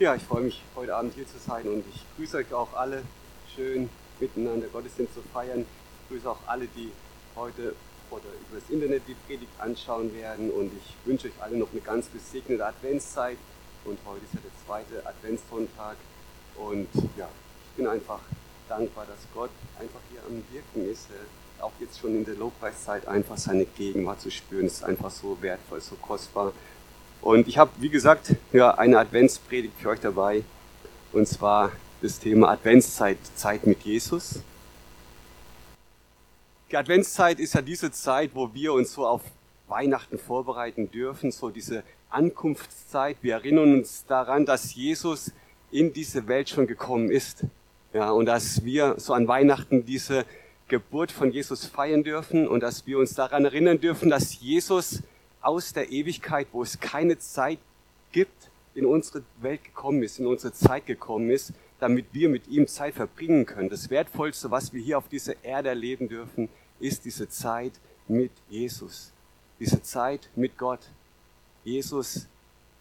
Ja, ich freue mich, heute Abend hier zu sein und ich grüße euch auch alle, schön miteinander Gottesdienst zu feiern. Ich grüße auch alle, die heute oder über das Internet die Predigt anschauen werden und ich wünsche euch alle noch eine ganz gesegnete Adventszeit und heute ist ja der zweite Adventssonntag und ja, ich bin einfach dankbar, dass Gott einfach hier am Wirken ist. Auch jetzt schon in der Lobpreiszeit einfach seine Gegenwart zu spüren, ist einfach so wertvoll, so kostbar. Und ich habe, wie gesagt, ja, eine Adventspredigt für euch dabei. Und zwar das Thema Adventszeit, Zeit mit Jesus. Die Adventszeit ist ja diese Zeit, wo wir uns so auf Weihnachten vorbereiten dürfen, so diese Ankunftszeit. Wir erinnern uns daran, dass Jesus in diese Welt schon gekommen ist. Ja, und dass wir so an Weihnachten diese Geburt von Jesus feiern dürfen und dass wir uns daran erinnern dürfen, dass Jesus aus der Ewigkeit, wo es keine Zeit gibt, in unsere Welt gekommen ist, in unsere Zeit gekommen ist, damit wir mit ihm Zeit verbringen können. Das Wertvollste, was wir hier auf dieser Erde erleben dürfen, ist diese Zeit mit Jesus. Diese Zeit mit Gott. Jesus,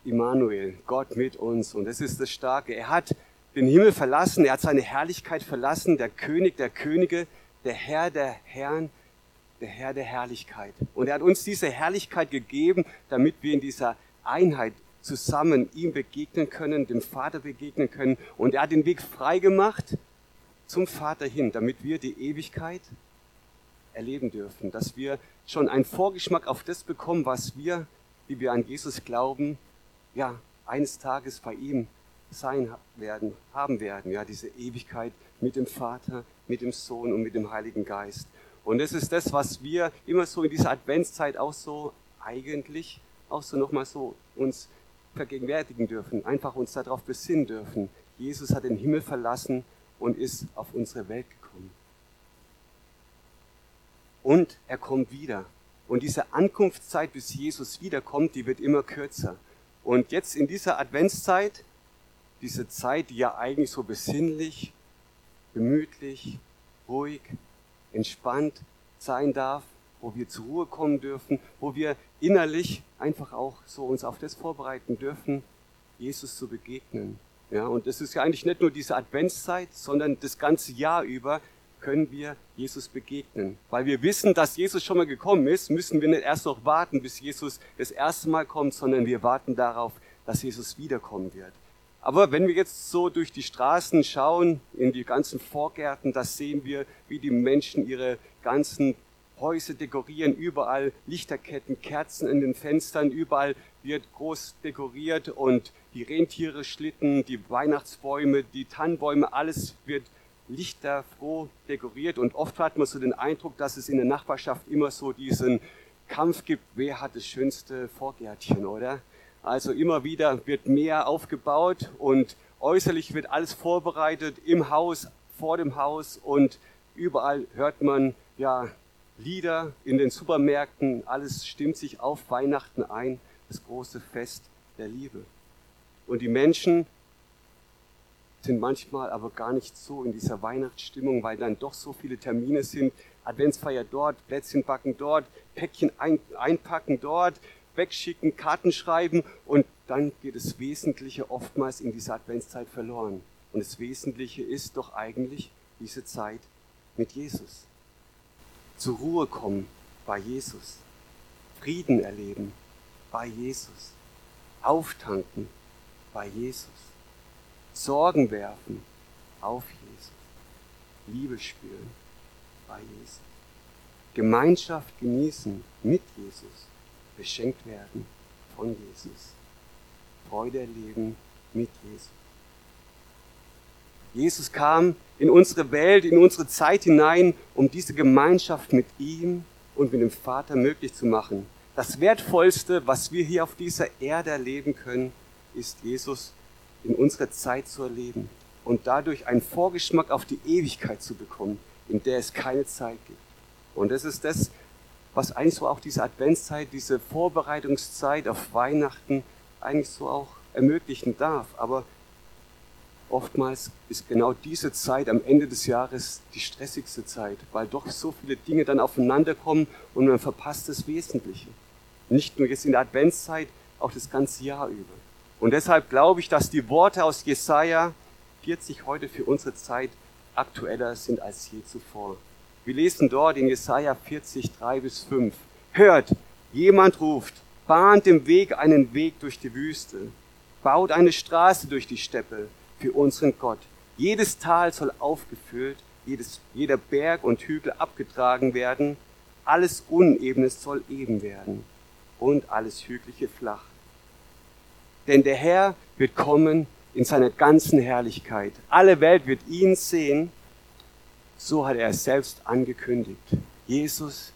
Immanuel, Gott mit uns. Und das ist das Starke. Er hat den Himmel verlassen, er hat seine Herrlichkeit verlassen, der König der Könige, der Herr der Herren, der Herr der Herrlichkeit. Und er hat uns diese Herrlichkeit gegeben, damit wir in dieser Einheit zusammen ihm begegnen können, dem Vater begegnen können. Und er hat den Weg frei gemacht zum Vater hin, damit wir die Ewigkeit erleben dürfen, dass wir schon einen Vorgeschmack auf das bekommen, was wir, wie wir an Jesus glauben, ja, eines Tages bei ihm sein werden, haben werden, ja, diese Ewigkeit mit dem Vater, mit dem Sohn und mit dem Heiligen Geist. Und das ist das, was wir immer so in dieser Adventszeit auch so eigentlich auch so nochmal so uns vergegenwärtigen dürfen, einfach uns darauf besinnen dürfen. Jesus hat den Himmel verlassen und ist auf unsere Welt gekommen. Und er kommt wieder. Und diese Ankunftszeit, bis Jesus wiederkommt, die wird immer kürzer. Und jetzt in dieser Adventszeit, diese Zeit, die ja eigentlich so besinnlich, gemütlich, ruhig, entspannt sein darf, wo wir zur Ruhe kommen dürfen, wo wir innerlich einfach auch so uns auf das vorbereiten dürfen, Jesus zu begegnen. Ja, und das ist ja eigentlich nicht nur diese Adventszeit, sondern das ganze Jahr über können wir Jesus begegnen. Weil wir wissen, dass Jesus schon mal gekommen ist, müssen wir nicht erst noch warten, bis Jesus das erste Mal kommt, sondern wir warten darauf, dass Jesus wiederkommen wird. Aber wenn wir jetzt so durch die Straßen schauen, in die ganzen Vorgärten, da sehen wir, wie die Menschen ihre ganzen Häuser dekorieren, überall Lichterketten, Kerzen in den Fenstern, überall wird groß dekoriert und die Rentiere schlitten, die Weihnachtsbäume, die Tannenbäume, alles wird lichterfroh dekoriert. Und oft hat man so den Eindruck, dass es in der Nachbarschaft immer so diesen Kampf gibt, wer hat das schönste Vorgärtchen, oder? Also immer wieder wird mehr aufgebaut und äußerlich wird alles vorbereitet im Haus, vor dem Haus und überall hört man ja Lieder in den Supermärkten, alles stimmt sich auf Weihnachten ein, das große Fest der Liebe. Und die Menschen sind manchmal aber gar nicht so in dieser Weihnachtsstimmung, weil dann doch so viele Termine sind. Adventsfeier dort, Plätzchen backen dort, Päckchen ein, einpacken dort, wegschicken, Karten schreiben und dann geht das Wesentliche oftmals in dieser Adventszeit verloren. Und das Wesentliche ist doch eigentlich diese Zeit mit Jesus. Zur Ruhe kommen bei Jesus. Frieden erleben bei Jesus. Auftanken bei Jesus. Sorgen werfen auf Jesus. Liebe spüren bei Jesus. Gemeinschaft genießen mit Jesus beschenkt werden von Jesus. Freude erleben mit Jesus. Jesus kam in unsere Welt, in unsere Zeit hinein, um diese Gemeinschaft mit ihm und mit dem Vater möglich zu machen. Das Wertvollste, was wir hier auf dieser Erde erleben können, ist Jesus in unserer Zeit zu erleben und dadurch einen Vorgeschmack auf die Ewigkeit zu bekommen, in der es keine Zeit gibt. Und das ist das, was eigentlich so auch diese Adventszeit, diese Vorbereitungszeit auf Weihnachten eigentlich so auch ermöglichen darf. Aber oftmals ist genau diese Zeit am Ende des Jahres die stressigste Zeit, weil doch so viele Dinge dann aufeinander kommen und man verpasst das Wesentliche. Nicht nur jetzt in der Adventszeit, auch das ganze Jahr über. Und deshalb glaube ich, dass die Worte aus Jesaja 40 heute für unsere Zeit aktueller sind als je zuvor. Wir lesen dort in Jesaja 40, 3 bis 5. Hört, jemand ruft, bahnt dem Weg einen Weg durch die Wüste, baut eine Straße durch die Steppe für unseren Gott. Jedes Tal soll aufgefüllt, jedes, jeder Berg und Hügel abgetragen werden, alles Unebenes soll eben werden und alles Hügliche flach. Denn der Herr wird kommen in seiner ganzen Herrlichkeit. Alle Welt wird ihn sehen. So hat er es selbst angekündigt. Jesus,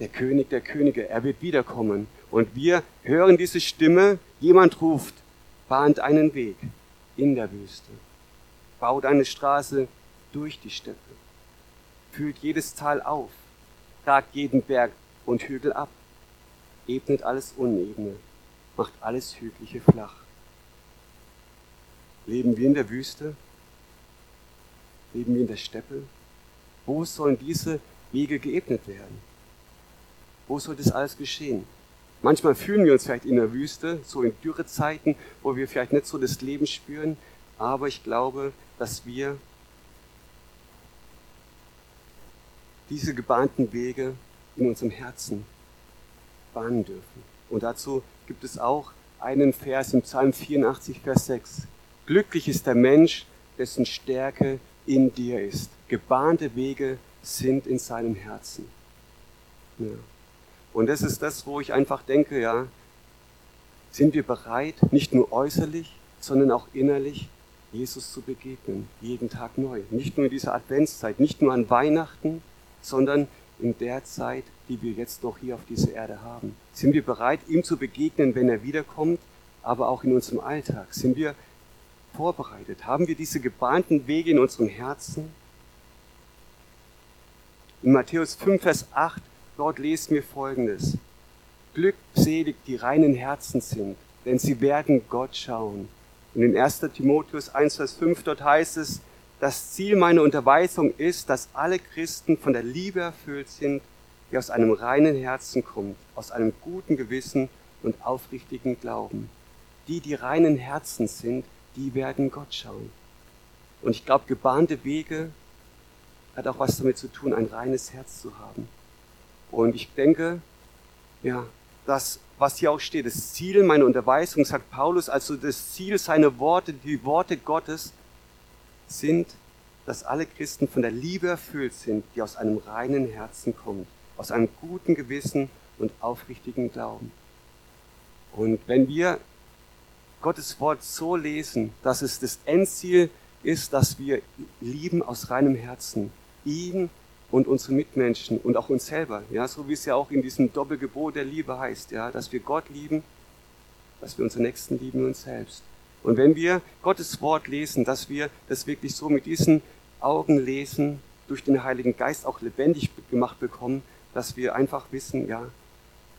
der König der Könige, er wird wiederkommen. Und wir hören diese Stimme. Jemand ruft, bahnt einen Weg in der Wüste, baut eine Straße durch die Steppe, füllt jedes Tal auf, tragt jeden Berg und Hügel ab, ebnet alles Unebene, macht alles Hügliche flach. Leben wir in der Wüste? Leben wir in der Steppe? Wo sollen diese Wege geebnet werden? Wo soll das alles geschehen? Manchmal fühlen wir uns vielleicht in der Wüste, so in Dürrezeiten, wo wir vielleicht nicht so das Leben spüren, aber ich glaube, dass wir diese gebahnten Wege in unserem Herzen bahnen dürfen. Und dazu gibt es auch einen Vers im Psalm 84, Vers 6. Glücklich ist der Mensch, dessen Stärke in dir ist. Gebahnte Wege sind in seinem Herzen. Ja. Und das ist das, wo ich einfach denke, ja, sind wir bereit, nicht nur äußerlich, sondern auch innerlich Jesus zu begegnen, jeden Tag neu. Nicht nur in dieser Adventszeit, nicht nur an Weihnachten, sondern in der Zeit, die wir jetzt noch hier auf dieser Erde haben. Sind wir bereit, ihm zu begegnen, wenn er wiederkommt, aber auch in unserem Alltag? Sind wir vorbereitet? Haben wir diese gebahnten Wege in unserem Herzen? In Matthäus 5, Vers 8, dort lesen wir Folgendes. Glückselig die reinen Herzen sind, denn sie werden Gott schauen. Und in 1. Timotheus 1, Vers 5, dort heißt es, das Ziel meiner Unterweisung ist, dass alle Christen von der Liebe erfüllt sind, die aus einem reinen Herzen kommt, aus einem guten Gewissen und aufrichtigen Glauben. Die, die reinen Herzen sind, die werden Gott schauen. Und ich glaube, gebahnte Wege hat auch was damit zu tun, ein reines Herz zu haben. Und ich denke, ja, das, was hier auch steht, das Ziel meiner Unterweisung, sagt Paulus, also das Ziel seiner Worte, die Worte Gottes, sind, dass alle Christen von der Liebe erfüllt sind, die aus einem reinen Herzen kommt, aus einem guten Gewissen und aufrichtigen Glauben. Und wenn wir Gottes Wort so lesen, dass es das Endziel ist, dass wir lieben aus reinem Herzen, ihn und unsere Mitmenschen und auch uns selber, ja, so wie es ja auch in diesem Doppelgebot der Liebe heißt, ja, dass wir Gott lieben, dass wir unseren Nächsten lieben und uns selbst. Und wenn wir Gottes Wort lesen, dass wir das wirklich so mit diesen Augen lesen, durch den Heiligen Geist auch lebendig gemacht bekommen, dass wir einfach wissen, ja,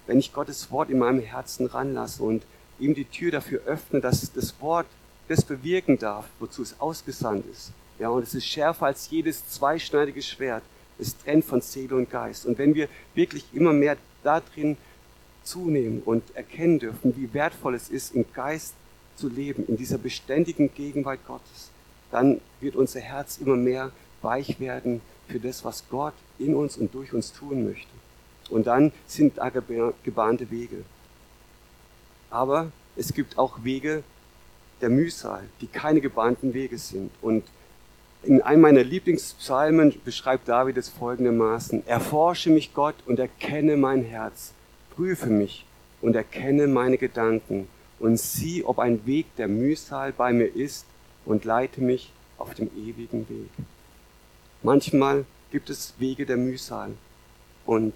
wenn ich Gottes Wort in meinem Herzen ranlasse und ihm die Tür dafür öffne, dass das Wort das bewirken darf, wozu es ausgesandt ist. Ja, und es ist schärfer als jedes zweischneidige Schwert. Es trennt von Seele und Geist. Und wenn wir wirklich immer mehr da drin zunehmen und erkennen dürfen, wie wertvoll es ist, im Geist zu leben, in dieser beständigen Gegenwart Gottes, dann wird unser Herz immer mehr weich werden für das, was Gott in uns und durch uns tun möchte. Und dann sind da gebahnte Wege. Aber es gibt auch Wege der Mühsal, die keine gebahnten Wege sind. Und in einem meiner Lieblingspsalmen beschreibt David es folgendermaßen. Erforsche mich Gott und erkenne mein Herz. Prüfe mich und erkenne meine Gedanken und sieh, ob ein Weg der Mühsal bei mir ist und leite mich auf dem ewigen Weg. Manchmal gibt es Wege der Mühsal und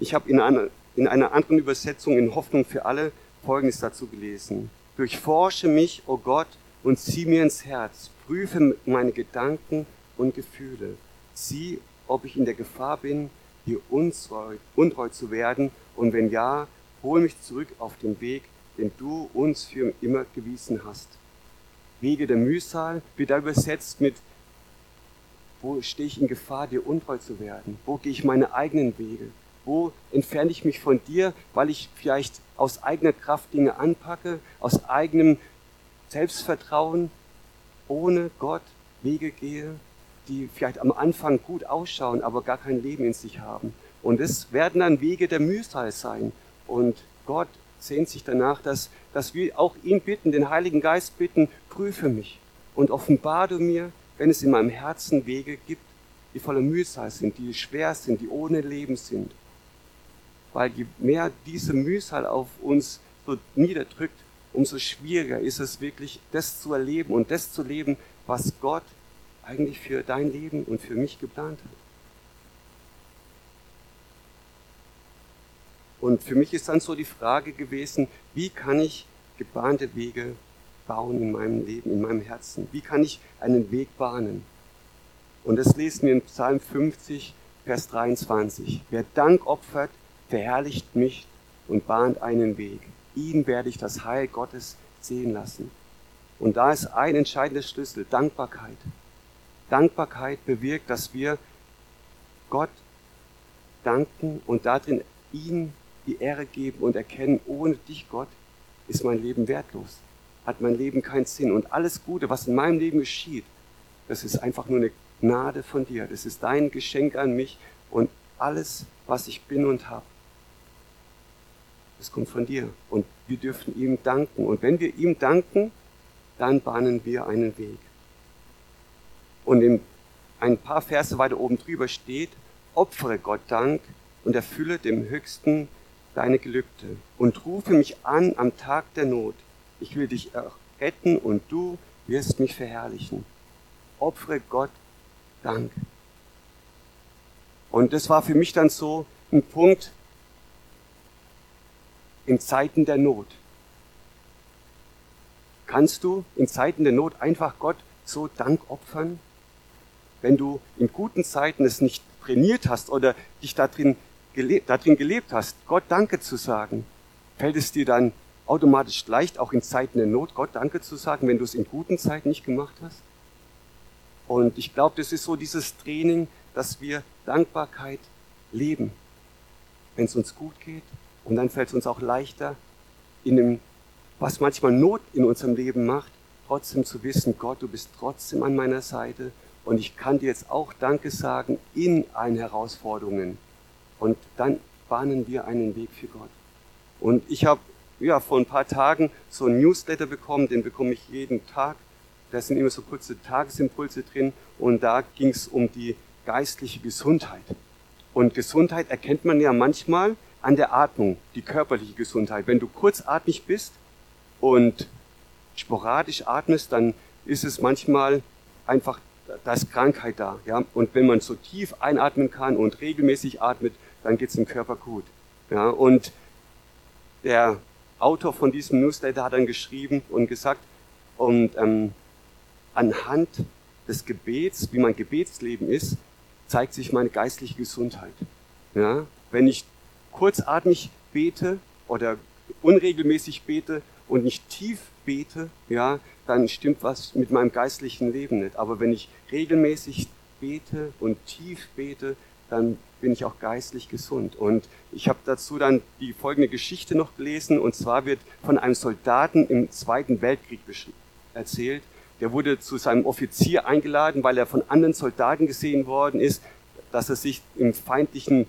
ich habe in einer, in einer anderen Übersetzung in Hoffnung für alle Folgendes dazu gelesen. Durchforsche mich, o oh Gott, und zieh mir ins Herz, prüfe meine Gedanken und Gefühle. Sieh, ob ich in der Gefahr bin, dir untreu, untreu zu werden, und wenn ja, hol mich zurück auf den Weg, den du uns für immer gewiesen hast. Wege der Mühsal wird da übersetzt mit, wo stehe ich in Gefahr, dir untreu zu werden? Wo gehe ich meine eigenen Wege? Wo entferne ich mich von dir, weil ich vielleicht aus eigener Kraft Dinge anpacke, aus eigenem Selbstvertrauen, ohne Gott Wege gehe, die vielleicht am Anfang gut ausschauen, aber gar kein Leben in sich haben. Und es werden dann Wege der Mühsal sein. Und Gott sehnt sich danach, dass, dass wir auch ihn bitten, den Heiligen Geist bitten, prüfe mich und offenbar du mir, wenn es in meinem Herzen Wege gibt, die voller Mühsal sind, die schwer sind, die ohne Leben sind. Weil je mehr diese Mühsal auf uns so niederdrückt, umso schwieriger ist es wirklich, das zu erleben und das zu leben, was Gott eigentlich für dein Leben und für mich geplant hat. Und für mich ist dann so die Frage gewesen, wie kann ich gebahnte Wege bauen in meinem Leben, in meinem Herzen? Wie kann ich einen Weg bahnen? Und das lesen wir in Psalm 50, Vers 23. Wer Dank opfert, verherrlicht mich und bahnt einen Weg. Ihn werde ich das Heil Gottes sehen lassen. Und da ist ein entscheidender Schlüssel, Dankbarkeit. Dankbarkeit bewirkt, dass wir Gott danken und darin ihm die Ehre geben und erkennen, ohne dich, Gott, ist mein Leben wertlos, hat mein Leben keinen Sinn. Und alles Gute, was in meinem Leben geschieht, das ist einfach nur eine Gnade von dir. Das ist dein Geschenk an mich und alles, was ich bin und habe, das kommt von dir. Und wir dürfen ihm danken. Und wenn wir ihm danken, dann bahnen wir einen Weg. Und in ein paar Verse weiter oben drüber steht, opfere Gott Dank und erfülle dem Höchsten deine Gelübde und rufe mich an am Tag der Not. Ich will dich retten und du wirst mich verherrlichen. Opfere Gott Dank. Und das war für mich dann so ein Punkt in Zeiten der Not. Kannst du in Zeiten der Not einfach Gott so Dank opfern? Wenn du in guten Zeiten es nicht trainiert hast oder dich darin gelebt, darin gelebt hast, Gott Danke zu sagen, fällt es dir dann automatisch leicht, auch in Zeiten der Not Gott Danke zu sagen, wenn du es in guten Zeiten nicht gemacht hast? Und ich glaube, das ist so dieses Training, dass wir Dankbarkeit leben, wenn es uns gut geht. Und dann fällt es uns auch leichter, in dem, was manchmal Not in unserem Leben macht, trotzdem zu wissen, Gott, du bist trotzdem an meiner Seite und ich kann dir jetzt auch Danke sagen in allen Herausforderungen. Und dann bahnen wir einen Weg für Gott. Und ich habe ja, vor ein paar Tagen so ein Newsletter bekommen, den bekomme ich jeden Tag. Da sind immer so kurze Tagesimpulse drin und da ging es um die geistliche Gesundheit. Und Gesundheit erkennt man ja manchmal an der Atmung, die körperliche Gesundheit. Wenn du kurzatmig bist und sporadisch atmest, dann ist es manchmal einfach, da Krankheit da. Ja? Und wenn man so tief einatmen kann und regelmäßig atmet, dann geht es dem Körper gut. Ja, und der Autor von diesem Newsletter hat dann geschrieben und gesagt, und ähm, anhand des Gebets, wie mein Gebetsleben ist, zeigt sich meine geistliche Gesundheit. Ja, wenn ich kurzatmig bete oder unregelmäßig bete und nicht tief bete, ja, dann stimmt was mit meinem geistlichen Leben nicht. Aber wenn ich regelmäßig bete und tief bete, dann bin ich auch geistlich gesund. Und ich habe dazu dann die folgende Geschichte noch gelesen, und zwar wird von einem Soldaten im Zweiten Weltkrieg erzählt. Der wurde zu seinem Offizier eingeladen, weil er von anderen Soldaten gesehen worden ist, dass er sich im feindlichen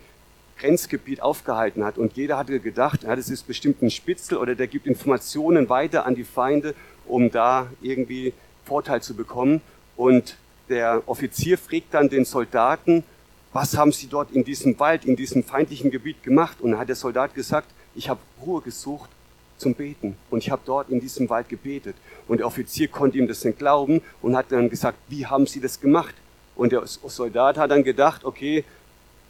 Grenzgebiet aufgehalten hat. Und jeder hatte gedacht, ja, das ist bestimmt ein Spitzel oder der gibt Informationen weiter an die Feinde, um da irgendwie Vorteil zu bekommen. Und der Offizier fragt dann den Soldaten, was haben Sie dort in diesem Wald, in diesem feindlichen Gebiet gemacht? Und dann hat der Soldat gesagt, ich habe Ruhe gesucht zum Beten und ich habe dort in diesem Wald gebetet. Und der Offizier konnte ihm das nicht glauben und hat dann gesagt, wie haben Sie das gemacht? Und der Soldat hat dann gedacht, okay,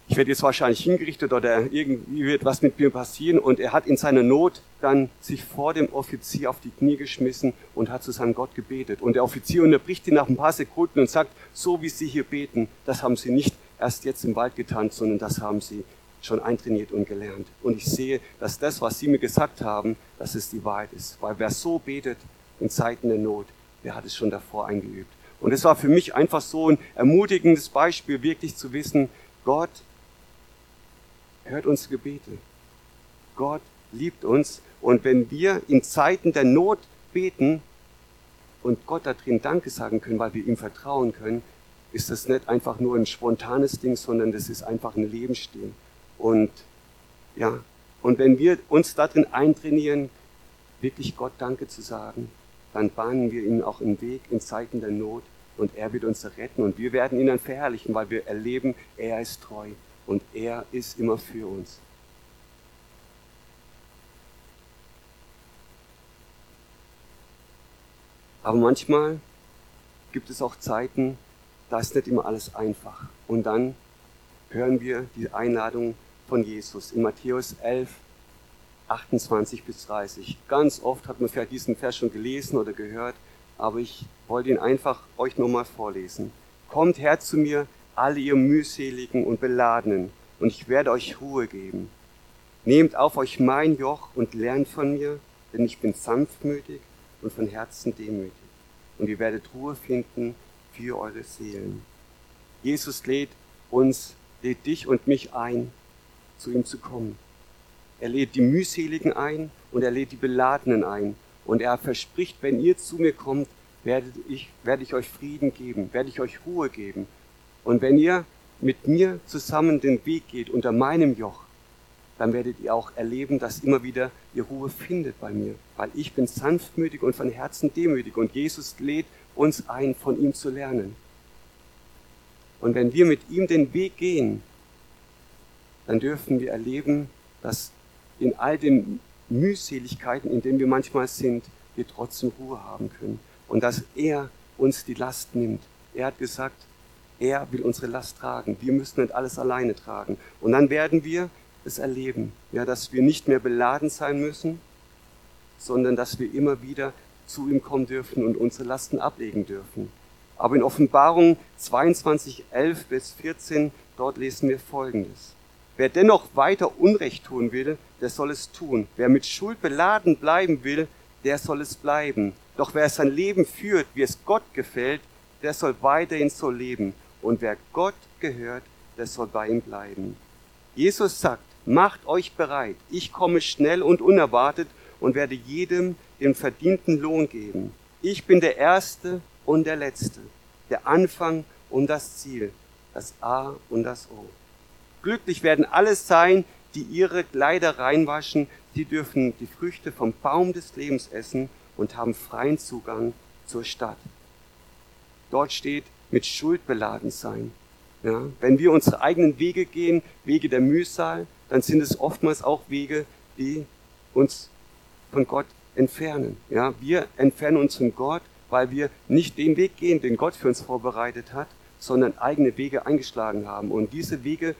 ich werde jetzt wahrscheinlich hingerichtet oder irgendwie wird was mit mir passieren. Und er hat in seiner Not dann sich vor dem Offizier auf die Knie geschmissen und hat zu seinem Gott gebetet. Und der Offizier unterbricht ihn nach ein paar Sekunden und sagt, so wie Sie hier beten, das haben Sie nicht erst jetzt im Wald getan, sondern das haben sie schon eintrainiert und gelernt. Und ich sehe, dass das, was sie mir gesagt haben, dass es die Wahrheit ist. Weil wer so betet in Zeiten der Not, der hat es schon davor eingeübt. Und es war für mich einfach so ein ermutigendes Beispiel, wirklich zu wissen, Gott hört unsere Gebete. Gott liebt uns und wenn wir in Zeiten der Not beten und Gott da drin Danke sagen können, weil wir ihm vertrauen können, ist das nicht einfach nur ein spontanes Ding, sondern das ist einfach ein Lebensstil. Und ja, und wenn wir uns darin eintrainieren, wirklich Gott Danke zu sagen, dann bahnen wir ihm auch einen Weg in Zeiten der Not und er wird uns retten und wir werden ihn dann verherrlichen, weil wir erleben, er ist treu und er ist immer für uns. Aber manchmal gibt es auch Zeiten, da ist nicht immer alles einfach. Und dann hören wir die Einladung von Jesus in Matthäus 11, 28 bis 30. Ganz oft hat man vielleicht diesen Vers schon gelesen oder gehört, aber ich wollte ihn einfach euch nochmal vorlesen. Kommt her zu mir, alle ihr mühseligen und beladenen, und ich werde euch Ruhe geben. Nehmt auf euch mein Joch und lernt von mir, denn ich bin sanftmütig und von Herzen demütig. Und ihr werdet Ruhe finden für eure Seelen. Jesus lädt uns, lädt dich und mich ein, zu ihm zu kommen. Er lädt die mühseligen ein und er lädt die Beladenen ein. Und er verspricht, wenn ihr zu mir kommt, werde ich, werde ich euch Frieden geben, werde ich euch Ruhe geben. Und wenn ihr mit mir zusammen den Weg geht unter meinem Joch, dann werdet ihr auch erleben, dass immer wieder ihr Ruhe findet bei mir, weil ich bin sanftmütig und von Herzen demütig und Jesus lädt uns ein, von ihm zu lernen. Und wenn wir mit ihm den Weg gehen, dann dürfen wir erleben, dass in all den Mühseligkeiten, in denen wir manchmal sind, wir trotzdem Ruhe haben können. Und dass er uns die Last nimmt. Er hat gesagt, er will unsere Last tragen. Wir müssen nicht alles alleine tragen. Und dann werden wir es erleben, ja, dass wir nicht mehr beladen sein müssen, sondern dass wir immer wieder zu ihm kommen dürfen und unsere Lasten ablegen dürfen. Aber in Offenbarung 22, 11 bis 14, dort lesen wir Folgendes. Wer dennoch weiter Unrecht tun will, der soll es tun. Wer mit Schuld beladen bleiben will, der soll es bleiben. Doch wer sein Leben führt, wie es Gott gefällt, der soll weiterhin so leben. Und wer Gott gehört, der soll bei ihm bleiben. Jesus sagt, macht euch bereit. Ich komme schnell und unerwartet und werde jedem den verdienten Lohn geben. Ich bin der Erste und der Letzte, der Anfang und das Ziel, das A und das O. Glücklich werden alle sein, die ihre Kleider reinwaschen, die dürfen die Früchte vom Baum des Lebens essen und haben freien Zugang zur Stadt. Dort steht, mit Schuld beladen sein. Ja, wenn wir unsere eigenen Wege gehen, Wege der Mühsal, dann sind es oftmals auch Wege, die uns von Gott entfernen. Ja, wir entfernen uns von Gott, weil wir nicht den Weg gehen, den Gott für uns vorbereitet hat, sondern eigene Wege eingeschlagen haben. Und diese Wege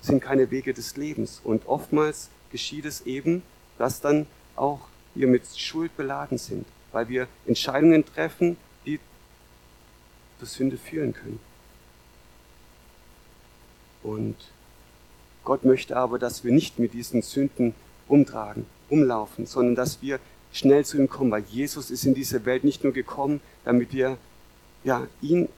sind keine Wege des Lebens. Und oftmals geschieht es eben, dass dann auch wir mit Schuld beladen sind, weil wir Entscheidungen treffen, zur Sünde führen können. Und Gott möchte aber, dass wir nicht mit diesen Sünden umtragen, umlaufen, sondern dass wir schnell zu ihm kommen, weil Jesus ist in diese Welt nicht nur gekommen, damit wir ja, ihn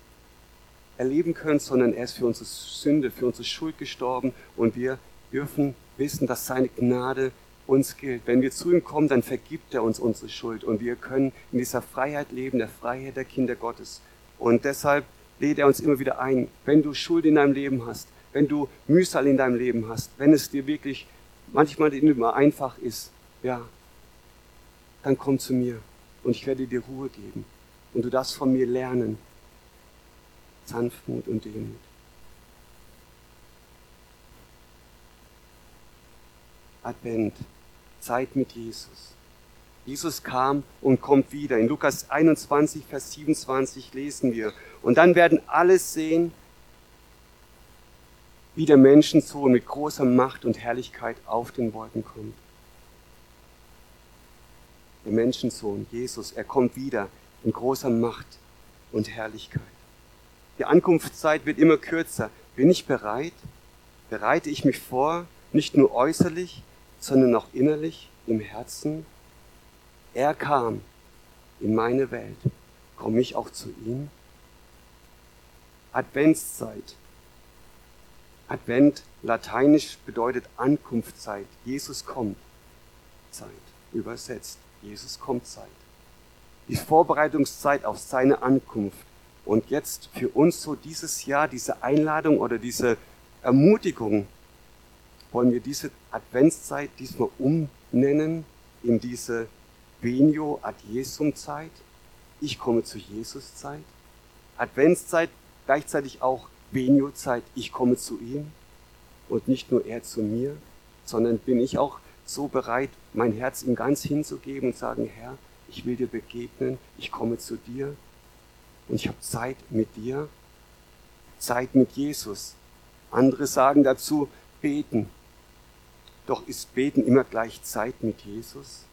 erleben können, sondern er ist für unsere Sünde, für unsere Schuld gestorben und wir dürfen wissen, dass seine Gnade uns gilt. Wenn wir zu ihm kommen, dann vergibt er uns unsere Schuld und wir können in dieser Freiheit leben, der Freiheit der Kinder Gottes. Und deshalb lädt er uns immer wieder ein, wenn du Schuld in deinem Leben hast, wenn du Mühsal in deinem Leben hast, wenn es dir wirklich manchmal nicht immer einfach ist, ja, dann komm zu mir und ich werde dir Ruhe geben. Und du darfst von mir lernen, Sanftmut und Demut. Advent, Zeit mit Jesus. Jesus kam und kommt wieder. In Lukas 21, Vers 27 lesen wir. Und dann werden alle sehen, wie der Menschensohn mit großer Macht und Herrlichkeit auf den Wolken kommt. Der Menschensohn, Jesus, er kommt wieder in großer Macht und Herrlichkeit. Die Ankunftszeit wird immer kürzer. Bin ich bereit? Bereite ich mich vor, nicht nur äußerlich, sondern auch innerlich, im Herzen? Er kam in meine Welt. Komme ich auch zu ihm? Adventszeit. Advent, lateinisch bedeutet Ankunftszeit. Jesus kommt. Zeit. Übersetzt. Jesus kommt Zeit. Die Vorbereitungszeit auf seine Ankunft. Und jetzt für uns so dieses Jahr, diese Einladung oder diese Ermutigung, wollen wir diese Adventszeit diesmal umnennen in diese Venio ad Jesum Zeit. Ich komme zu Jesus Zeit. Adventszeit gleichzeitig auch Venio Zeit. Ich komme zu ihm. Und nicht nur er zu mir, sondern bin ich auch so bereit, mein Herz ihm ganz hinzugeben und sagen, Herr, ich will dir begegnen, ich komme zu dir und ich habe Zeit mit dir, Zeit mit Jesus. Andere sagen dazu, beten. Doch ist Beten immer gleich Zeit mit Jesus?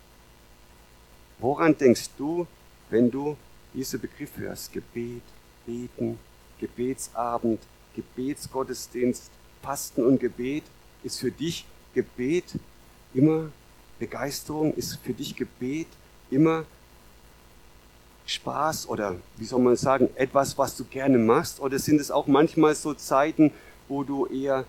Woran denkst du, wenn du diese Begriffe hörst? Gebet, Beten, Gebetsabend, Gebetsgottesdienst, Fasten und Gebet. Ist für dich Gebet immer Begeisterung? Ist für dich Gebet immer Spaß oder wie soll man sagen, etwas, was du gerne machst? Oder sind es auch manchmal so Zeiten, wo du eher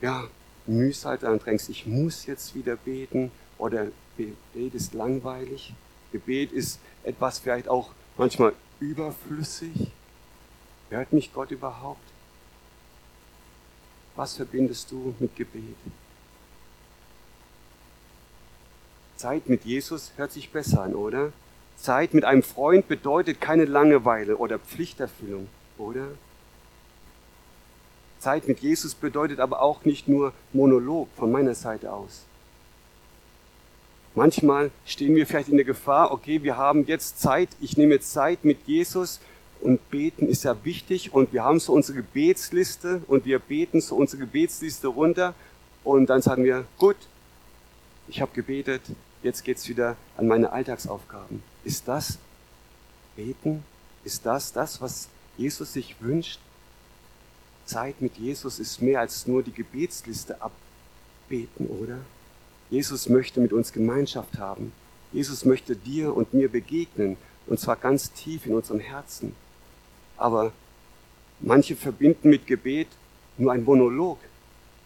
ja, Mühsal drängst, ich muss jetzt wieder beten oder Gebet ist langweilig. Gebet ist etwas vielleicht auch manchmal überflüssig. Hört mich Gott überhaupt? Was verbindest du mit Gebet? Zeit mit Jesus hört sich besser an, oder? Zeit mit einem Freund bedeutet keine Langeweile oder Pflichterfüllung, oder? Zeit mit Jesus bedeutet aber auch nicht nur Monolog von meiner Seite aus. Manchmal stehen wir vielleicht in der Gefahr, okay, wir haben jetzt Zeit, ich nehme jetzt Zeit mit Jesus und beten ist ja wichtig und wir haben so unsere Gebetsliste und wir beten so unsere Gebetsliste runter und dann sagen wir, gut, ich habe gebetet, jetzt geht's wieder an meine Alltagsaufgaben. Ist das Beten? Ist das das, was Jesus sich wünscht? Zeit mit Jesus ist mehr als nur die Gebetsliste abbeten, oder? Jesus möchte mit uns Gemeinschaft haben. Jesus möchte dir und mir begegnen, und zwar ganz tief in unserem Herzen. Aber manche verbinden mit Gebet nur ein Monolog.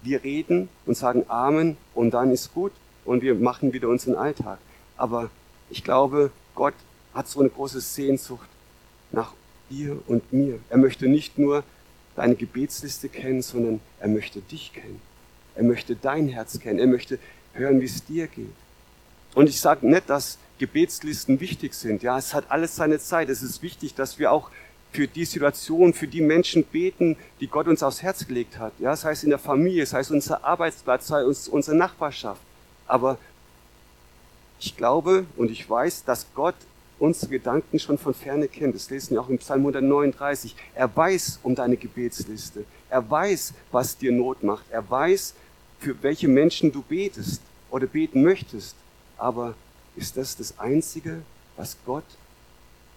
Wir reden und sagen Amen und dann ist gut und wir machen wieder unseren Alltag. Aber ich glaube, Gott hat so eine große Sehnsucht nach dir und mir. Er möchte nicht nur deine Gebetsliste kennen, sondern er möchte dich kennen. Er möchte dein Herz kennen. Er möchte hören, wie es dir geht. Und ich sage nicht, dass Gebetslisten wichtig sind. Ja, es hat alles seine Zeit. Es ist wichtig, dass wir auch für die Situation, für die Menschen beten, die Gott uns aufs Herz gelegt hat. Ja, das heißt in der Familie, das heißt unser Arbeitsplatz, das heißt unsere Nachbarschaft. Aber ich glaube und ich weiß, dass Gott unsere Gedanken schon von ferne kennt. Das lesen wir auch im Psalm 139. Er weiß um deine Gebetsliste. Er weiß, was dir Not macht. Er weiß, für welche Menschen du betest oder beten möchtest. Aber ist das das Einzige, was Gott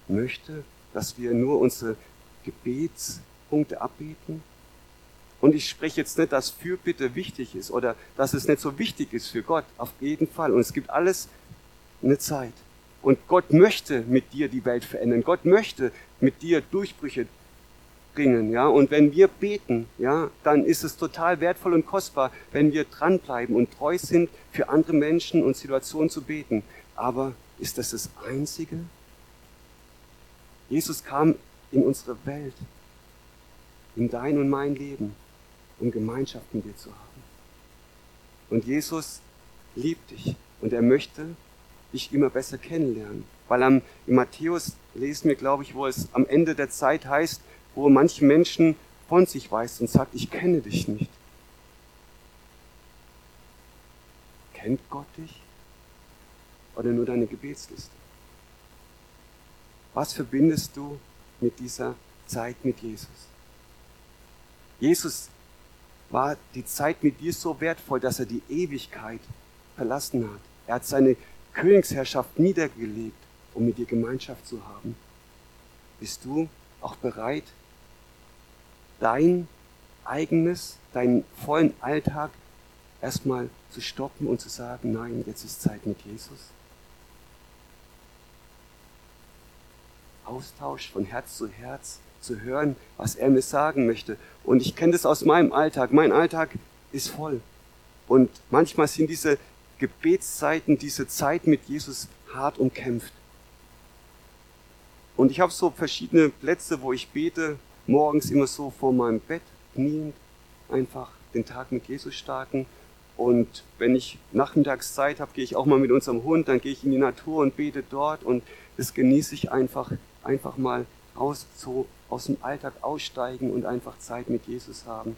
möchte, dass wir nur unsere Gebetspunkte abbeten? Und ich spreche jetzt nicht, dass Fürbitte wichtig ist oder dass es nicht so wichtig ist für Gott. Auf jeden Fall. Und es gibt alles eine Zeit. Und Gott möchte mit dir die Welt verändern. Gott möchte mit dir Durchbrüche bringen, ja. Und wenn wir beten, ja, dann ist es total wertvoll und kostbar, wenn wir dranbleiben und treu sind, für andere Menschen und Situationen zu beten. Aber ist das das Einzige? Jesus kam in unsere Welt, in dein und mein Leben, um Gemeinschaft mit dir zu haben. Und Jesus liebt dich und er möchte, dich immer besser kennenlernen. Weil am, in Matthäus lesen wir, glaube ich, wo es am Ende der Zeit heißt, wo manche Menschen von sich weist und sagt, ich kenne dich nicht. Kennt Gott dich? Oder nur deine Gebetsliste? Was verbindest du mit dieser Zeit mit Jesus? Jesus war die Zeit mit dir so wertvoll, dass er die Ewigkeit verlassen hat. Er hat seine Königsherrschaft niedergelegt, um mit dir Gemeinschaft zu haben. Bist du auch bereit, dein eigenes, deinen vollen Alltag erstmal zu stoppen und zu sagen, nein, jetzt ist Zeit mit Jesus? Austausch von Herz zu Herz, zu hören, was er mir sagen möchte. Und ich kenne das aus meinem Alltag. Mein Alltag ist voll. Und manchmal sind diese Gebetszeiten, diese Zeit mit Jesus hart umkämpft. Und ich habe so verschiedene Plätze, wo ich bete, morgens immer so vor meinem Bett, kniend, einfach den Tag mit Jesus starten. Und wenn ich Nachmittagszeit habe, gehe ich auch mal mit unserem Hund, dann gehe ich in die Natur und bete dort und das genieße ich einfach, einfach mal aus, so aus dem Alltag aussteigen und einfach Zeit mit Jesus haben.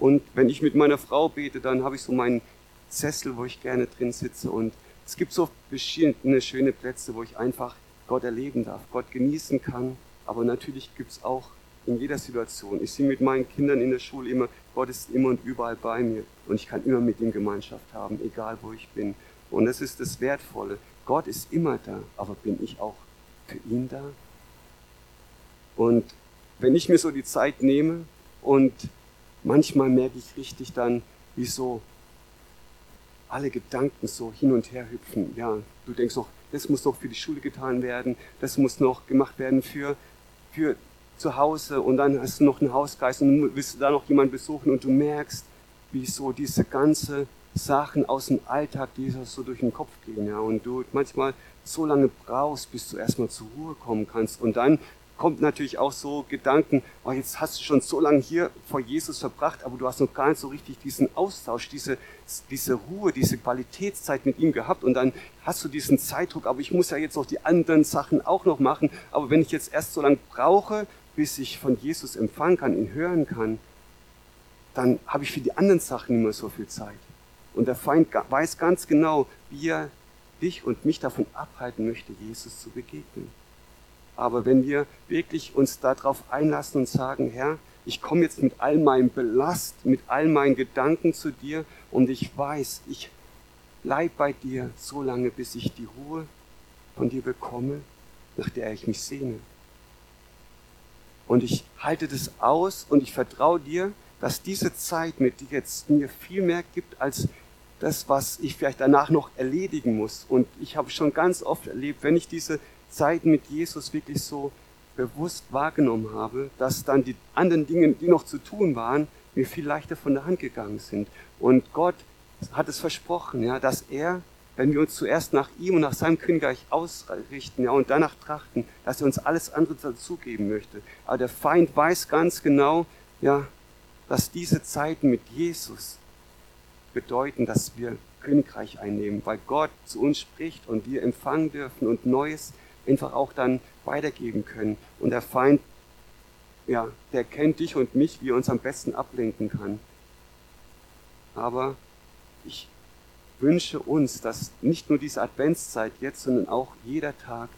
Und wenn ich mit meiner Frau bete, dann habe ich so meinen Sessel, wo ich gerne drin sitze. Und es gibt so verschiedene schöne Plätze, wo ich einfach Gott erleben darf, Gott genießen kann. Aber natürlich gibt es auch in jeder Situation. Ich sehe mit meinen Kindern in der Schule immer, Gott ist immer und überall bei mir. Und ich kann immer mit ihm Gemeinschaft haben, egal wo ich bin. Und das ist das Wertvolle. Gott ist immer da, aber bin ich auch für ihn da? Und wenn ich mir so die Zeit nehme und manchmal merke ich richtig dann, wie so alle Gedanken so hin und her hüpfen. Ja, du denkst noch, das muss noch für die Schule getan werden, das muss noch gemacht werden für, für zu Hause und dann hast du noch einen Hausgeist und willst du da noch jemanden besuchen und du merkst, wie so diese ganze Sachen aus dem Alltag, die so durch den Kopf gehen, ja, und du manchmal so lange brauchst, bis du erstmal zur Ruhe kommen kannst. Und dann kommt natürlich auch so Gedanken, oh, jetzt hast du schon so lange hier vor Jesus verbracht, aber du hast noch gar nicht so richtig diesen Austausch, diese, diese Ruhe, diese Qualitätszeit mit ihm gehabt. Und dann hast du diesen Zeitdruck, aber ich muss ja jetzt noch die anderen Sachen auch noch machen, aber wenn ich jetzt erst so lange brauche, bis ich von Jesus empfangen kann, ihn hören kann, dann habe ich für die anderen Sachen nicht mehr so viel Zeit. Und der Feind weiß ganz genau, wie er dich und mich davon abhalten möchte, Jesus zu begegnen. Aber wenn wir wirklich uns darauf einlassen und sagen, Herr, ich komme jetzt mit all meinem Belast, mit all meinen Gedanken zu dir und ich weiß, ich bleib bei dir so lange, bis ich die Ruhe von dir bekomme, nach der ich mich sehne. Und ich halte das aus und ich vertraue dir, dass diese Zeit mit dir jetzt mir viel mehr gibt als das, was ich vielleicht danach noch erledigen muss. Und ich habe schon ganz oft erlebt, wenn ich diese Zeiten mit Jesus wirklich so bewusst wahrgenommen habe, dass dann die anderen Dinge, die noch zu tun waren, mir viel leichter von der Hand gegangen sind. Und Gott hat es versprochen, ja, dass er, wenn wir uns zuerst nach ihm und nach seinem Königreich ausrichten, ja, und danach trachten, dass er uns alles andere dazugeben möchte. Aber der Feind weiß ganz genau, ja, dass diese Zeiten mit Jesus bedeuten, dass wir Königreich einnehmen, weil Gott zu uns spricht und wir empfangen dürfen und Neues einfach auch dann weitergeben können. Und der Feind, ja, der kennt dich und mich, wie er uns am besten ablenken kann. Aber ich wünsche uns, dass nicht nur diese Adventszeit jetzt, sondern auch jeder Tag,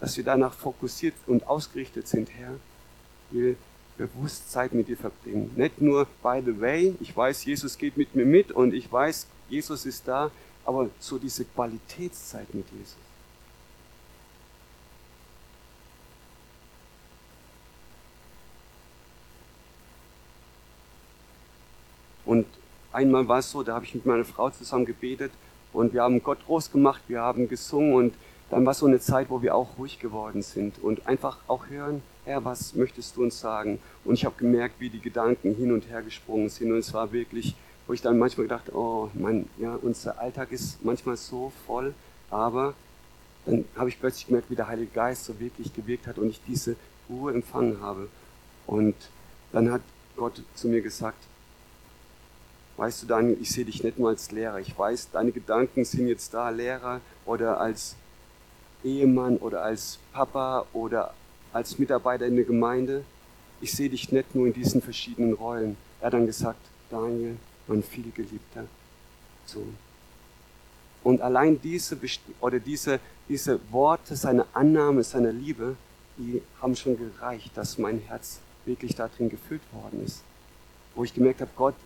dass wir danach fokussiert und ausgerichtet sind, Herr, will bewusst Zeit mit dir verbringen. Nicht nur by the way, ich weiß, Jesus geht mit mir mit und ich weiß, Jesus ist da, aber so diese Qualitätszeit mit Jesus. Und einmal war es so, da habe ich mit meiner Frau zusammen gebetet und wir haben Gott groß gemacht, wir haben gesungen und dann war so eine Zeit, wo wir auch ruhig geworden sind und einfach auch hören, Herr, was möchtest du uns sagen? Und ich habe gemerkt, wie die Gedanken hin und her gesprungen sind und es war wirklich, wo ich dann manchmal gedacht, oh mein, ja, unser Alltag ist manchmal so voll, aber dann habe ich plötzlich gemerkt, wie der Heilige Geist so wirklich gewirkt hat und ich diese Ruhe empfangen habe. Und dann hat Gott zu mir gesagt, Weißt du, Daniel, ich sehe dich nicht nur als Lehrer. Ich weiß, deine Gedanken sind jetzt da, Lehrer oder als Ehemann oder als Papa oder als Mitarbeiter in der Gemeinde. Ich sehe dich nicht nur in diesen verschiedenen Rollen. Er hat dann gesagt, Daniel, mein vielgeliebter Sohn. Und allein diese, oder diese, diese Worte, seine Annahme, seine Liebe, die haben schon gereicht, dass mein Herz wirklich darin gefüllt worden ist. Wo ich gemerkt habe, Gott,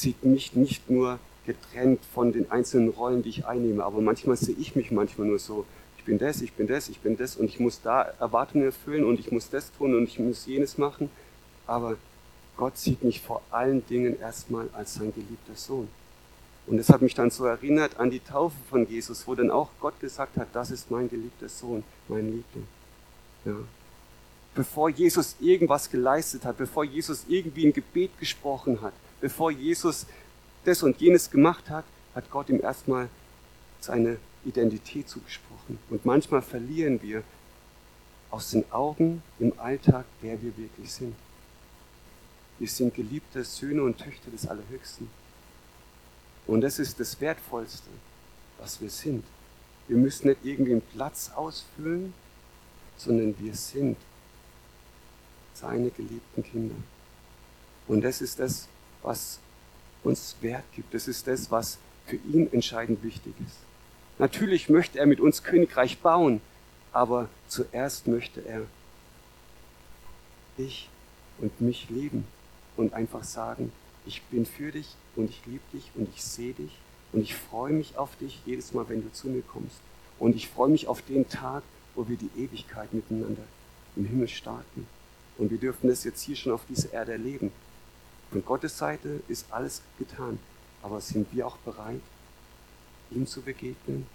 sieht mich nicht nur getrennt von den einzelnen Rollen, die ich einnehme, aber manchmal sehe ich mich manchmal nur so, ich bin das, ich bin das, ich bin das und ich muss da Erwartungen erfüllen und ich muss das tun und ich muss jenes machen, aber Gott sieht mich vor allen Dingen erstmal als sein geliebter Sohn. Und das hat mich dann so erinnert an die Taufe von Jesus, wo dann auch Gott gesagt hat, das ist mein geliebter Sohn, mein Liebling. Ja. Bevor Jesus irgendwas geleistet hat, bevor Jesus irgendwie ein Gebet gesprochen hat, bevor Jesus das und jenes gemacht hat, hat Gott ihm erstmal seine Identität zugesprochen. Und manchmal verlieren wir aus den Augen im Alltag, wer wir wirklich sind. Wir sind geliebte Söhne und Töchter des Allerhöchsten. Und das ist das Wertvollste, was wir sind. Wir müssen nicht irgendwie einen Platz ausfüllen, sondern wir sind seine geliebten Kinder. Und das ist das, was uns Wert gibt. Das ist das, was für ihn entscheidend wichtig ist. Natürlich möchte er mit uns Königreich bauen, aber zuerst möchte er dich und mich lieben und einfach sagen, ich bin für dich und ich liebe dich und ich sehe dich und ich freue mich auf dich jedes Mal, wenn du zu mir kommst. Und ich freue mich auf den Tag, wo wir die Ewigkeit miteinander im Himmel starten. Und wir dürfen das jetzt hier schon auf dieser Erde erleben. Von Gottes Seite ist alles getan. Aber sind wir auch bereit, ihm zu begegnen?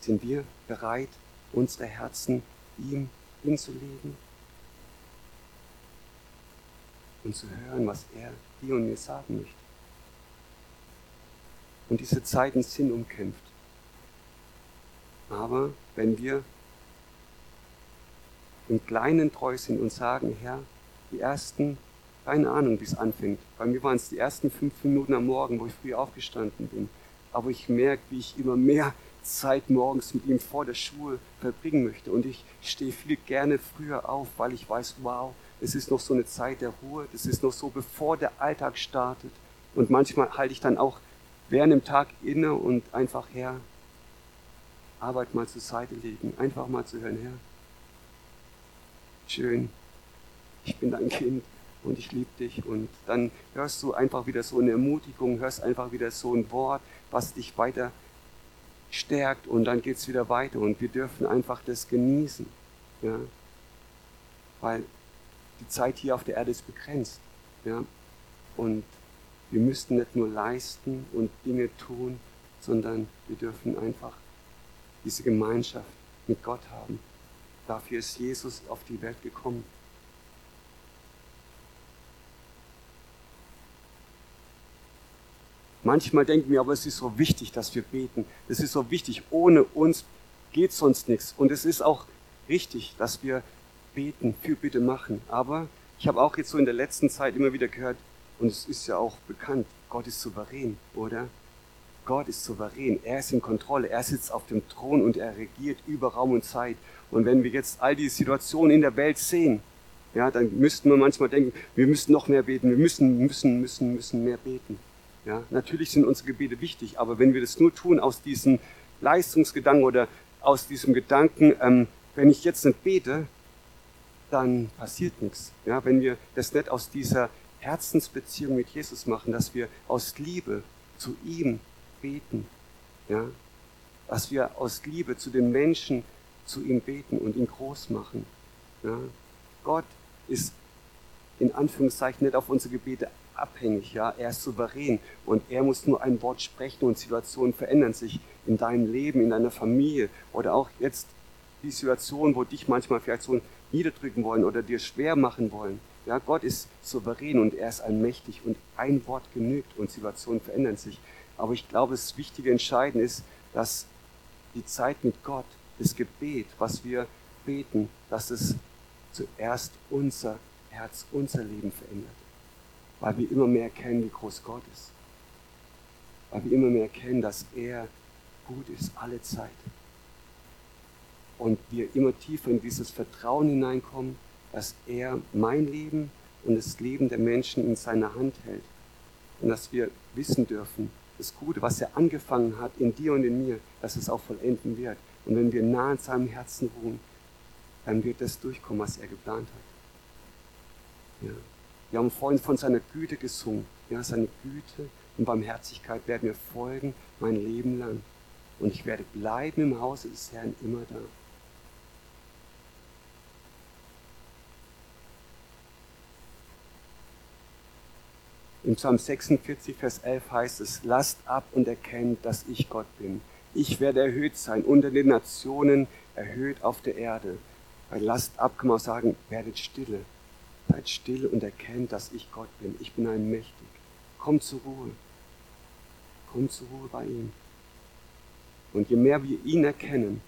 Sind wir bereit, unsere Herzen ihm hinzulegen? Und zu hören, was er dir und mir sagen möchte. Und diese Zeiten sind umkämpft. Aber wenn wir im Kleinen treu sind und sagen, Herr, die ersten, keine Ahnung, wie es anfängt. Bei mir waren es die ersten fünf Minuten am Morgen, wo ich früh aufgestanden bin. Aber ich merke, wie ich immer mehr Zeit morgens mit ihm vor der Schule verbringen möchte. Und ich stehe viel gerne früher auf, weil ich weiß, wow, es ist noch so eine Zeit der Ruhe, das ist noch so, bevor der Alltag startet. Und manchmal halte ich dann auch während dem Tag inne und einfach, Herr, Arbeit mal zur Seite legen, einfach mal zu hören, Herr, schön, ich bin dein Kind und ich liebe dich. Und dann hörst du einfach wieder so eine Ermutigung, hörst einfach wieder so ein Wort, was dich weiter stärkt und dann geht es wieder weiter und wir dürfen einfach das genießen. Ja? Weil die Zeit hier auf der Erde ist begrenzt. Ja? Und wir müssten nicht nur leisten und Dinge tun, sondern wir dürfen einfach diese Gemeinschaft mit Gott haben. Dafür ist Jesus auf die Welt gekommen. Manchmal denken wir aber, es ist so wichtig, dass wir beten. Es ist so wichtig. Ohne uns geht sonst nichts. Und es ist auch richtig, dass wir beten, für Bitte machen. Aber ich habe auch jetzt so in der letzten Zeit immer wieder gehört, und es ist ja auch bekannt, Gott ist souverän, oder? Gott ist souverän, er ist in Kontrolle, er sitzt auf dem Thron und er regiert über Raum und Zeit. Und wenn wir jetzt all die Situationen in der Welt sehen, ja, dann müssten wir manchmal denken, wir müssen noch mehr beten, wir müssen, müssen, müssen, müssen mehr beten. Ja, natürlich sind unsere Gebete wichtig, aber wenn wir das nur tun aus diesem Leistungsgedanken oder aus diesem Gedanken, ähm, wenn ich jetzt nicht bete, dann passiert nichts. Ja, wenn wir das nicht aus dieser Herzensbeziehung mit Jesus machen, dass wir aus Liebe zu ihm beten, ja, dass wir aus Liebe zu den Menschen zu ihm beten und ihn groß machen. Ja. Gott ist in Anführungszeichen nicht auf unsere Gebete abhängig, ja. Er ist souverän und er muss nur ein Wort sprechen und Situationen verändern sich in deinem Leben, in deiner Familie oder auch jetzt die Situation, wo dich manchmal vielleicht so niederdrücken wollen oder dir schwer machen wollen. Ja, Gott ist souverän und er ist allmächtig und ein Wort genügt und Situationen verändern sich. Aber ich glaube, das wichtige Entscheiden ist, dass die Zeit mit Gott, das Gebet, was wir beten, dass es zuerst unser Herz, unser Leben verändert. Weil wir immer mehr erkennen, wie groß Gott ist. Weil wir immer mehr erkennen, dass er gut ist, alle Zeit. Und wir immer tiefer in dieses Vertrauen hineinkommen, dass er mein Leben und das Leben der Menschen in seiner Hand hält. Und dass wir wissen dürfen, das Gute, was er angefangen hat in dir und in mir, dass es auch vollenden wird. Und wenn wir nah an seinem Herzen ruhen, dann wird das durchkommen, was er geplant hat. Ja. Wir haben vorhin von seiner Güte gesungen. Ja, seine Güte und Barmherzigkeit werden mir folgen mein Leben lang. Und ich werde bleiben im Hause des Herrn immer da. Im Psalm 46, Vers 11 heißt es, lasst ab und erkennt, dass ich Gott bin. Ich werde erhöht sein unter den Nationen, erhöht auf der Erde. Weil lasst ab kann man auch sagen, werdet stille. Seid still und erkennt, dass ich Gott bin. Ich bin ein Mächtig. Kommt zur Ruhe. Kommt zur Ruhe bei ihm. Und je mehr wir ihn erkennen,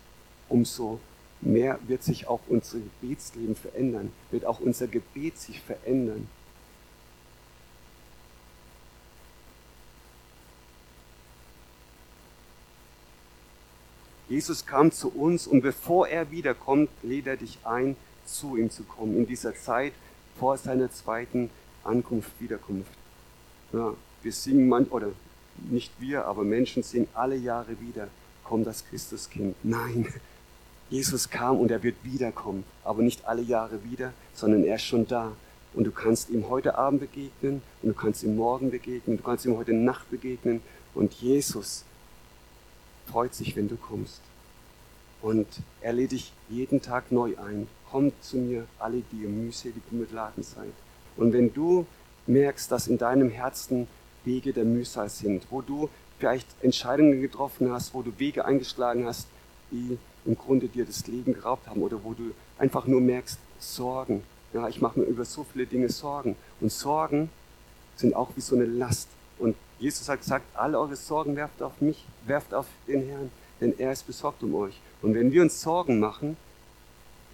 umso mehr wird sich auch unser Gebetsleben verändern, wird auch unser Gebet sich verändern. Jesus kam zu uns und bevor er wiederkommt, lädt er dich ein, zu ihm zu kommen, in dieser Zeit vor seiner zweiten Ankunft, Wiederkunft. Ja, wir singen man, oder nicht wir, aber Menschen singen alle Jahre wieder, kommt das Christuskind. Nein, Jesus kam und er wird wiederkommen, aber nicht alle Jahre wieder, sondern er ist schon da. Und du kannst ihm heute Abend begegnen und du kannst ihm morgen begegnen, du kannst ihm heute Nacht begegnen und Jesus freut sich, wenn du kommst. Und er lädt dich jeden Tag neu ein. Kommt zu mir, alle, die ihr mühselig und mitladen seid. Und wenn du merkst, dass in deinem Herzen Wege der Mühsal sind, wo du vielleicht Entscheidungen getroffen hast, wo du Wege eingeschlagen hast, die im Grunde dir das Leben geraubt haben oder wo du einfach nur merkst, Sorgen. Ja, ich mache mir über so viele Dinge Sorgen. Und Sorgen sind auch wie so eine Last. Und Jesus hat gesagt, alle eure Sorgen werft auf mich, werft auf den Herrn, denn er ist besorgt um euch. Und wenn wir uns Sorgen machen,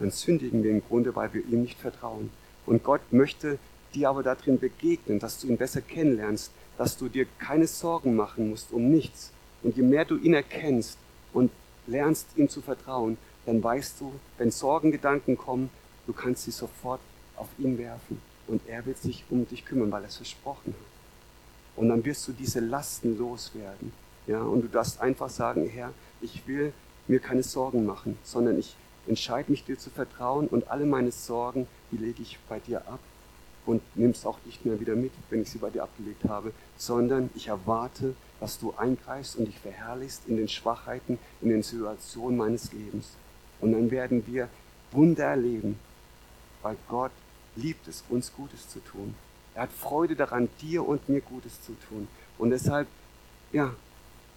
dann sündigen wir im Grunde, weil wir ihm nicht vertrauen. Und Gott möchte dir aber darin begegnen, dass du ihn besser kennenlernst, dass du dir keine Sorgen machen musst um nichts. Und je mehr du ihn erkennst und lernst ihm zu vertrauen, dann weißt du, wenn Sorgengedanken kommen, du kannst sie sofort auf ihn werfen. Und er wird sich um dich kümmern, weil er es versprochen hat. Und dann wirst du diese Lasten loswerden. Ja, und du darfst einfach sagen, Herr, ich will mir keine Sorgen machen, sondern ich entscheide mich dir zu vertrauen und alle meine Sorgen, die lege ich bei dir ab und nimm's auch nicht mehr wieder mit, wenn ich sie bei dir abgelegt habe, sondern ich erwarte, dass du eingreifst und dich verherrlichst in den Schwachheiten, in den Situationen meines Lebens. Und dann werden wir Wunder erleben, weil Gott liebt es, uns Gutes zu tun. Er hat Freude daran, dir und mir Gutes zu tun. Und deshalb, ja,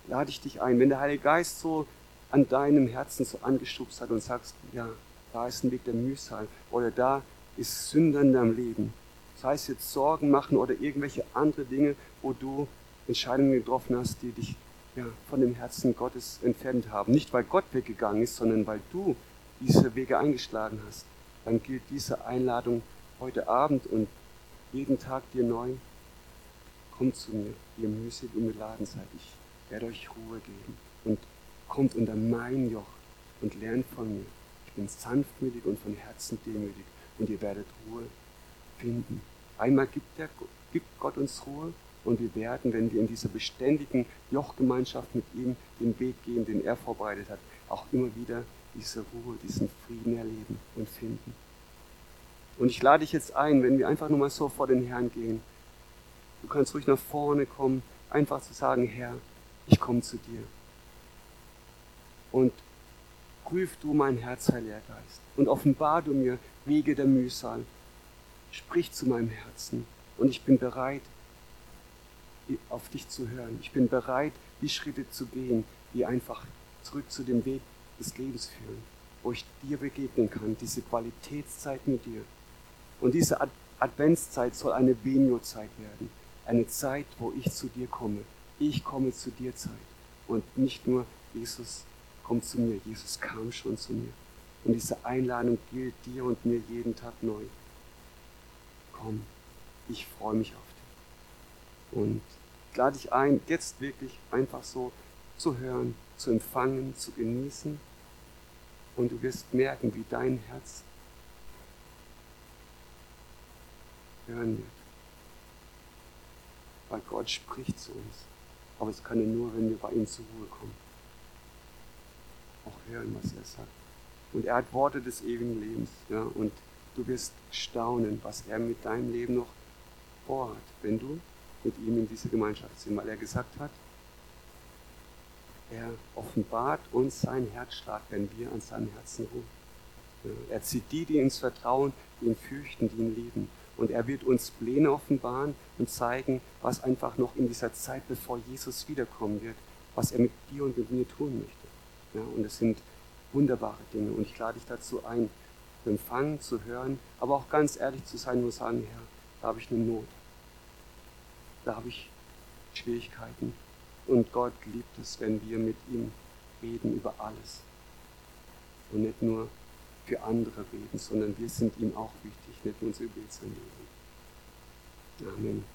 lade ich dich ein. Wenn der Heilige Geist so an deinem Herzen so angeschubst hat und sagst, ja, da ist ein Weg der Mühsal oder da ist Sünder in deinem Leben. Sei es jetzt Sorgen machen oder irgendwelche andere Dinge, wo du Entscheidungen getroffen hast, die dich ja, von dem Herzen Gottes entfernt haben. Nicht weil Gott weggegangen ist, sondern weil du diese Wege eingeschlagen hast. Dann gilt diese Einladung heute Abend und jeden Tag dir neu. Kommt zu mir, ihr müssig und beladen seid. Ich werde euch Ruhe geben. Und kommt unter mein Joch und lernt von mir. Ich bin sanftmütig und von Herzen demütig und ihr werdet Ruhe finden. Einmal gibt, der, gibt Gott uns Ruhe und wir werden, wenn wir in dieser beständigen Jochgemeinschaft mit ihm den Weg gehen, den er vorbereitet hat, auch immer wieder diese Ruhe, diesen Frieden erleben und finden. Und ich lade dich jetzt ein, wenn wir einfach nur mal so vor den Herrn gehen. Du kannst ruhig nach vorne kommen, einfach zu sagen, Herr, ich komme zu dir. Und prüf du mein Herz, Heiliger Geist, und offenbar du mir Wege der Mühsal. Sprich zu meinem Herzen und ich bin bereit, auf dich zu hören. Ich bin bereit, die Schritte zu gehen, die einfach zurück zu dem Weg des Lebens führen, wo ich dir begegnen kann, diese Qualitätszeit mit dir. Und diese Adventszeit soll eine Benio-Zeit werden. Eine Zeit, wo ich zu dir komme. Ich komme zu dir Zeit. Und nicht nur Jesus kommt zu mir. Jesus kam schon zu mir. Und diese Einladung gilt dir und mir jeden Tag neu. Komm, ich freue mich auf dich. Und lade dich ein, jetzt wirklich einfach so zu hören, zu empfangen, zu genießen. Und du wirst merken, wie dein Herz hören wird. Weil Gott spricht zu uns. Aber es kann er nur, wenn wir bei ihm zur Ruhe kommen. Auch hören, was er sagt. Und er hat Worte des ewigen Lebens. Ja? Und du wirst staunen, was er mit deinem Leben noch vorhat, wenn du mit ihm in diese Gemeinschaft bist. Weil er gesagt hat, er offenbart uns seinen Herzschlag, wenn wir an seinem Herzen ruhen. Er zieht die, die ins Vertrauen, die ihn fürchten, die ihn lieben. Und er wird uns Pläne offenbaren und zeigen, was einfach noch in dieser Zeit, bevor Jesus wiederkommen wird, was er mit dir und mit mir tun möchte. Ja, und es sind wunderbare Dinge. Und ich lade dich dazu ein, zu empfangen, zu hören, aber auch ganz ehrlich zu sein und zu sagen, Herr, da habe ich eine Not. Da habe ich Schwierigkeiten. Und Gott liebt es, wenn wir mit ihm reden über alles. Und nicht nur für andere reden, sondern wir sind ihm auch wichtig, nicht nur unser Gebet sein Leben. Amen.